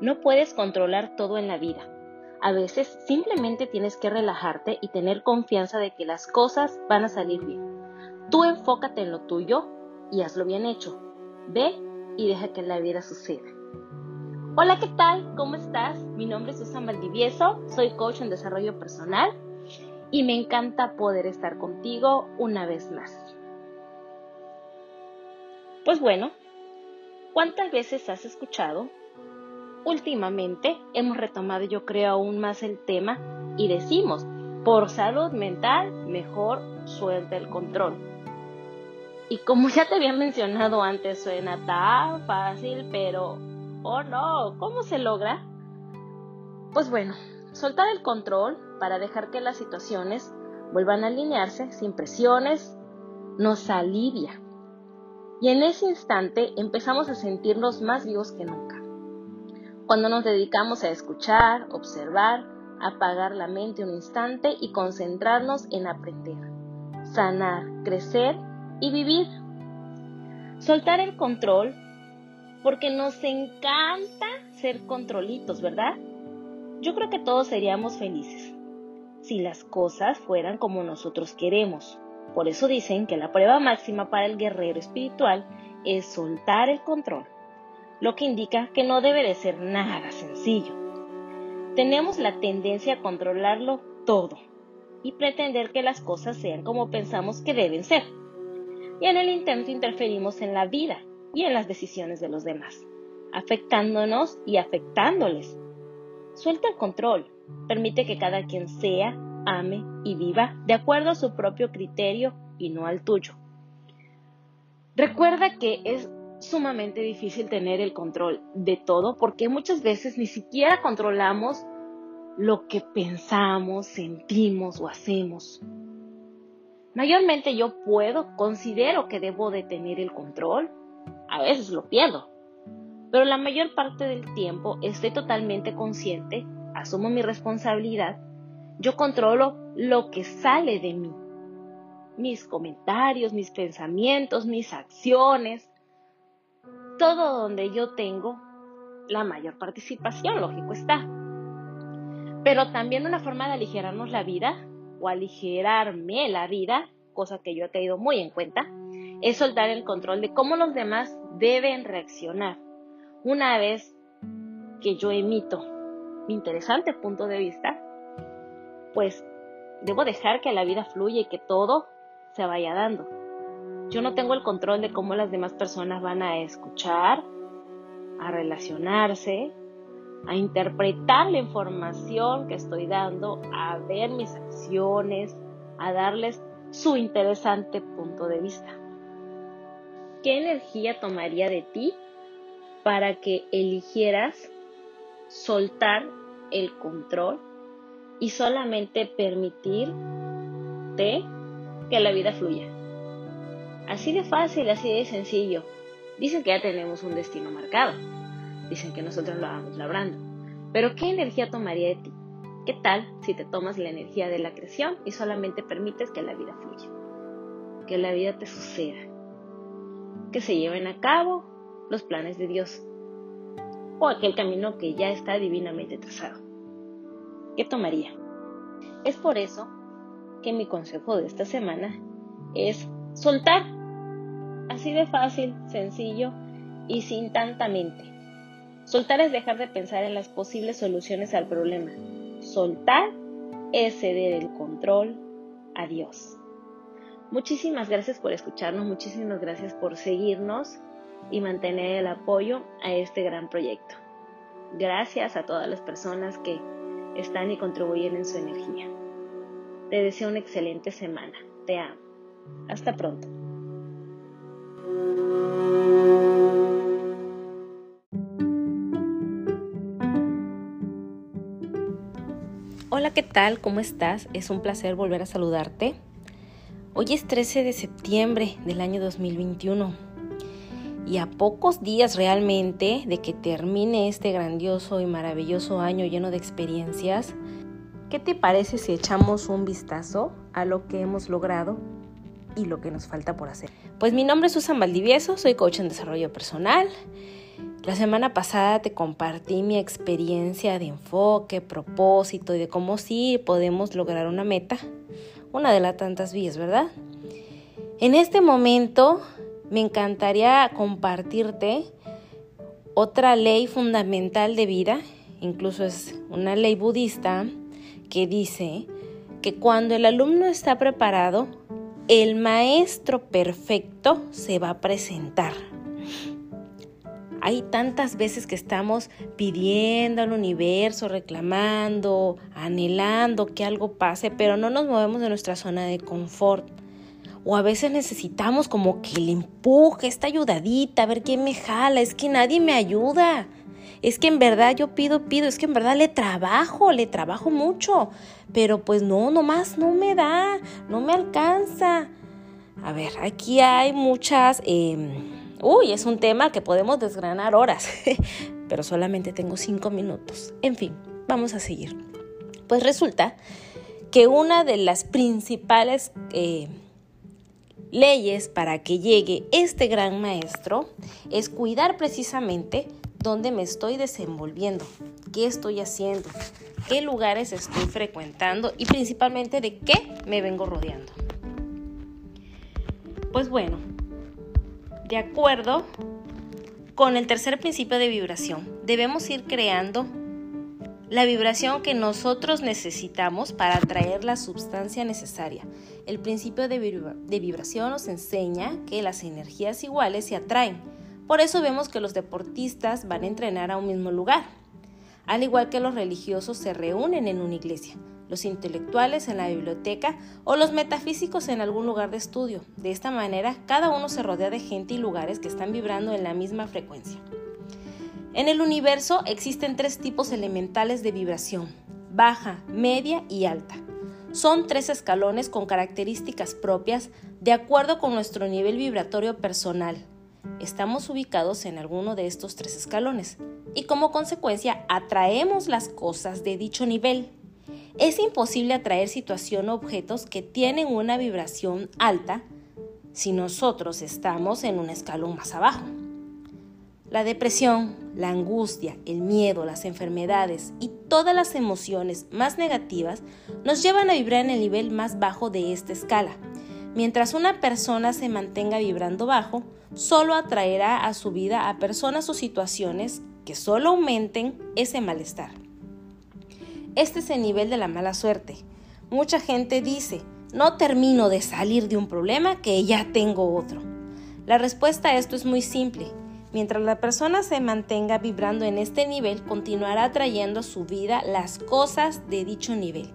No puedes controlar todo en la vida. A veces simplemente tienes que relajarte y tener confianza de que las cosas van a salir bien. Tú enfócate en lo tuyo y hazlo bien hecho. Ve y deja que la vida suceda. Hola, ¿qué tal? ¿Cómo estás? Mi nombre es Susan Valdivieso, soy coach en desarrollo personal y me encanta poder estar contigo una vez más. Pues bueno, ¿cuántas veces has escuchado últimamente hemos retomado yo creo aún más el tema y decimos, por salud mental, mejor suelta el control. Y como ya te había mencionado antes, suena tan fácil, pero, oh no, ¿cómo se logra? Pues bueno, soltar el control para dejar que las situaciones vuelvan a alinearse sin presiones nos alivia. Y en ese instante empezamos a sentirnos más vivos que nunca cuando nos dedicamos a escuchar, observar, apagar la mente un instante y concentrarnos en aprender, sanar, crecer y vivir. Soltar el control porque nos encanta ser controlitos, ¿verdad? Yo creo que todos seríamos felices si las cosas fueran como nosotros queremos. Por eso dicen que la prueba máxima para el guerrero espiritual es soltar el control lo que indica que no debe de ser nada sencillo. Tenemos la tendencia a controlarlo todo y pretender que las cosas sean como pensamos que deben ser. Y en el intento interferimos en la vida y en las decisiones de los demás, afectándonos y afectándoles. Suelta el control, permite que cada quien sea, ame y viva de acuerdo a su propio criterio y no al tuyo. Recuerda que es sumamente difícil tener el control de todo porque muchas veces ni siquiera controlamos lo que pensamos, sentimos o hacemos. Mayormente yo puedo, considero que debo de tener el control, a veces lo pierdo, pero la mayor parte del tiempo estoy totalmente consciente, asumo mi responsabilidad, yo controlo lo que sale de mí, mis comentarios, mis pensamientos, mis acciones, todo donde yo tengo la mayor participación, lógico está. Pero también una forma de aligerarnos la vida o aligerarme la vida, cosa que yo he caído muy en cuenta, es soltar el control de cómo los demás deben reaccionar. Una vez que yo emito mi interesante punto de vista, pues debo dejar que la vida fluya y que todo se vaya dando. Yo no tengo el control de cómo las demás personas van a escuchar, a relacionarse, a interpretar la información que estoy dando, a ver mis acciones, a darles su interesante punto de vista. ¿Qué energía tomaría de ti para que eligieras soltar el control y solamente permitirte que la vida fluya? Así de fácil, así de sencillo. Dicen que ya tenemos un destino marcado. Dicen que nosotros lo vamos labrando. Pero ¿qué energía tomaría de ti? ¿Qué tal si te tomas la energía de la creación y solamente permites que la vida fluya? Que la vida te suceda. Que se lleven a cabo los planes de Dios. O aquel camino que ya está divinamente trazado. ¿Qué tomaría? Es por eso que mi consejo de esta semana es soltar Así de fácil, sencillo y sin tanta mente. Soltar es dejar de pensar en las posibles soluciones al problema. Soltar es ceder el control a Dios. Muchísimas gracias por escucharnos, muchísimas gracias por seguirnos y mantener el apoyo a este gran proyecto. Gracias a todas las personas que están y contribuyen en su energía. Te deseo una excelente semana. Te amo. Hasta pronto. Hola, ¿qué tal? ¿Cómo estás? Es un placer volver a saludarte. Hoy es 13 de septiembre del año 2021 y a pocos días realmente de que termine este grandioso y maravilloso año lleno de experiencias, ¿qué te parece si echamos un vistazo a lo que hemos logrado lo que nos falta por hacer. Pues mi nombre es Susan Valdivieso, soy coach en desarrollo personal La semana pasada te compartí mi experiencia de enfoque, propósito y de cómo sí podemos lograr una meta, una de las tantas vías, ¿verdad? En este momento me encantaría compartirte otra ley fundamental de vida, incluso es una ley budista, que dice que cuando el alumno está preparado, el maestro perfecto se va a presentar. Hay tantas veces que estamos pidiendo al universo, reclamando, anhelando que algo pase, pero no nos movemos de nuestra zona de confort. O a veces necesitamos como que le empuje esta ayudadita, a ver quién me jala, es que nadie me ayuda. Es que en verdad yo pido, pido, es que en verdad le trabajo, le trabajo mucho, pero pues no, nomás no me da, no me alcanza. A ver, aquí hay muchas... Em, Uy, es un tema que podemos desgranar horas, pero solamente tengo cinco minutos. En fin, vamos a seguir. Pues resulta que una de las principales eh, leyes para que llegue este gran maestro es cuidar precisamente dónde me estoy desenvolviendo, qué estoy haciendo, qué lugares estoy frecuentando y principalmente de qué me vengo rodeando. Pues bueno, de acuerdo con el tercer principio de vibración, debemos ir creando la vibración que nosotros necesitamos para atraer la sustancia necesaria. El principio de, vibración nos enseña que las energías iguales se atraen. Por eso vemos que los deportistas van a entrenar a un mismo lugar, al igual que los religiosos se reúnen en una iglesia los intelectuales en la biblioteca o los metafísicos en algún lugar de estudio. De esta manera, cada uno se rodea de gente y lugares que están vibrando en la misma frecuencia. En el universo existen tres tipos elementales de vibración, baja, media y alta. Son tres escalones con características propias de acuerdo con nuestro nivel vibratorio personal. Estamos ubicados en alguno de estos tres escalones y como consecuencia atraemos las cosas de dicho nivel. Es imposible atraer situación o objetos que tienen una vibración alta si nosotros estamos en un escalón más abajo. La depresión, la angustia, el miedo, las enfermedades y todas las emociones más negativas nos llevan a vibrar en el nivel más bajo de esta escala. Mientras una persona se mantenga vibrando bajo, solo atraerá a su vida a personas o situaciones que solo aumenten ese malestar. Este es el nivel de la mala suerte. Mucha gente dice, no termino de salir de un problema que ya tengo otro. La respuesta a esto es muy simple. Mientras la persona se mantenga vibrando en este nivel, continuará trayendo a su vida las cosas de dicho nivel.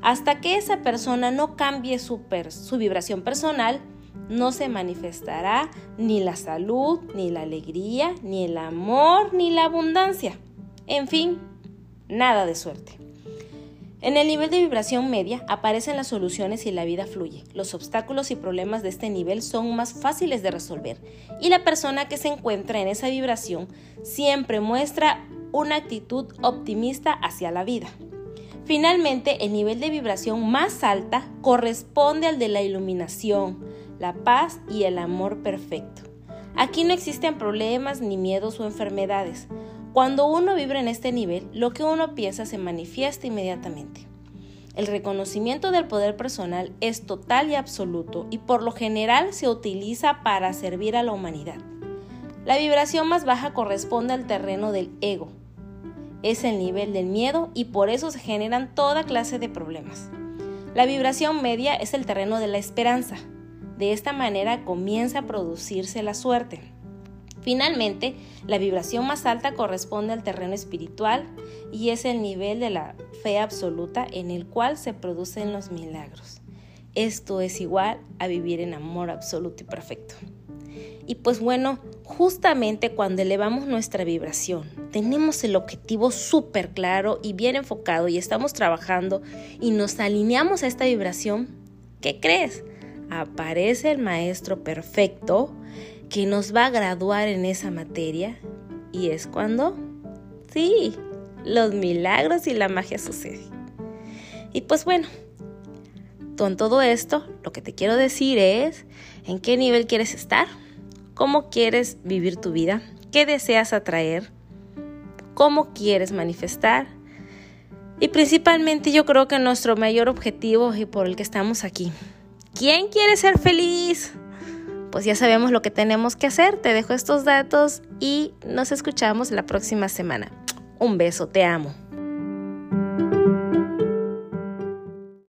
Hasta que esa persona no cambie su, su vibración personal, no se manifestará ni la salud, ni la alegría, ni el amor, ni la abundancia. En fin, nada de suerte. En el nivel de vibración media aparecen las soluciones y la vida fluye. Los obstáculos y problemas de este nivel son más fáciles de resolver y la persona que se encuentra en esa vibración siempre muestra una actitud optimista hacia la vida. Finalmente, el nivel de vibración más alta corresponde al de la iluminación, la paz y el amor perfecto. Aquí no existen problemas ni miedos o enfermedades. Cuando uno vibra en este nivel, lo que uno piensa se manifiesta inmediatamente. El reconocimiento del poder personal es total y absoluto y por lo general se utiliza para servir a la humanidad. La vibración más baja corresponde al terreno del ego. Es el nivel del miedo y por eso se generan toda clase de problemas. La vibración media es el terreno de la esperanza. De esta manera comienza a producirse la suerte. Finalmente, la vibración más alta corresponde al terreno espiritual y es el nivel de la fe absoluta en el cual se producen los milagros. Esto es igual a vivir en amor absoluto y perfecto. Y pues bueno, justamente cuando elevamos nuestra vibración, tenemos el objetivo súper claro y bien enfocado y estamos trabajando y nos alineamos a esta vibración, ¿qué crees? Aparece el maestro perfecto que nos va a graduar en esa materia y es cuando, sí, los milagros y la magia suceden. Y pues bueno, con todo esto, lo que te quiero decir es en qué nivel quieres estar, cómo quieres vivir tu vida, qué deseas atraer, cómo quieres manifestar y principalmente yo creo que nuestro mayor objetivo y por el que estamos aquí. ¿Quién quiere ser feliz? Pues ya sabemos lo que tenemos que hacer. Te dejo estos datos y nos escuchamos la próxima semana. Un beso, te amo.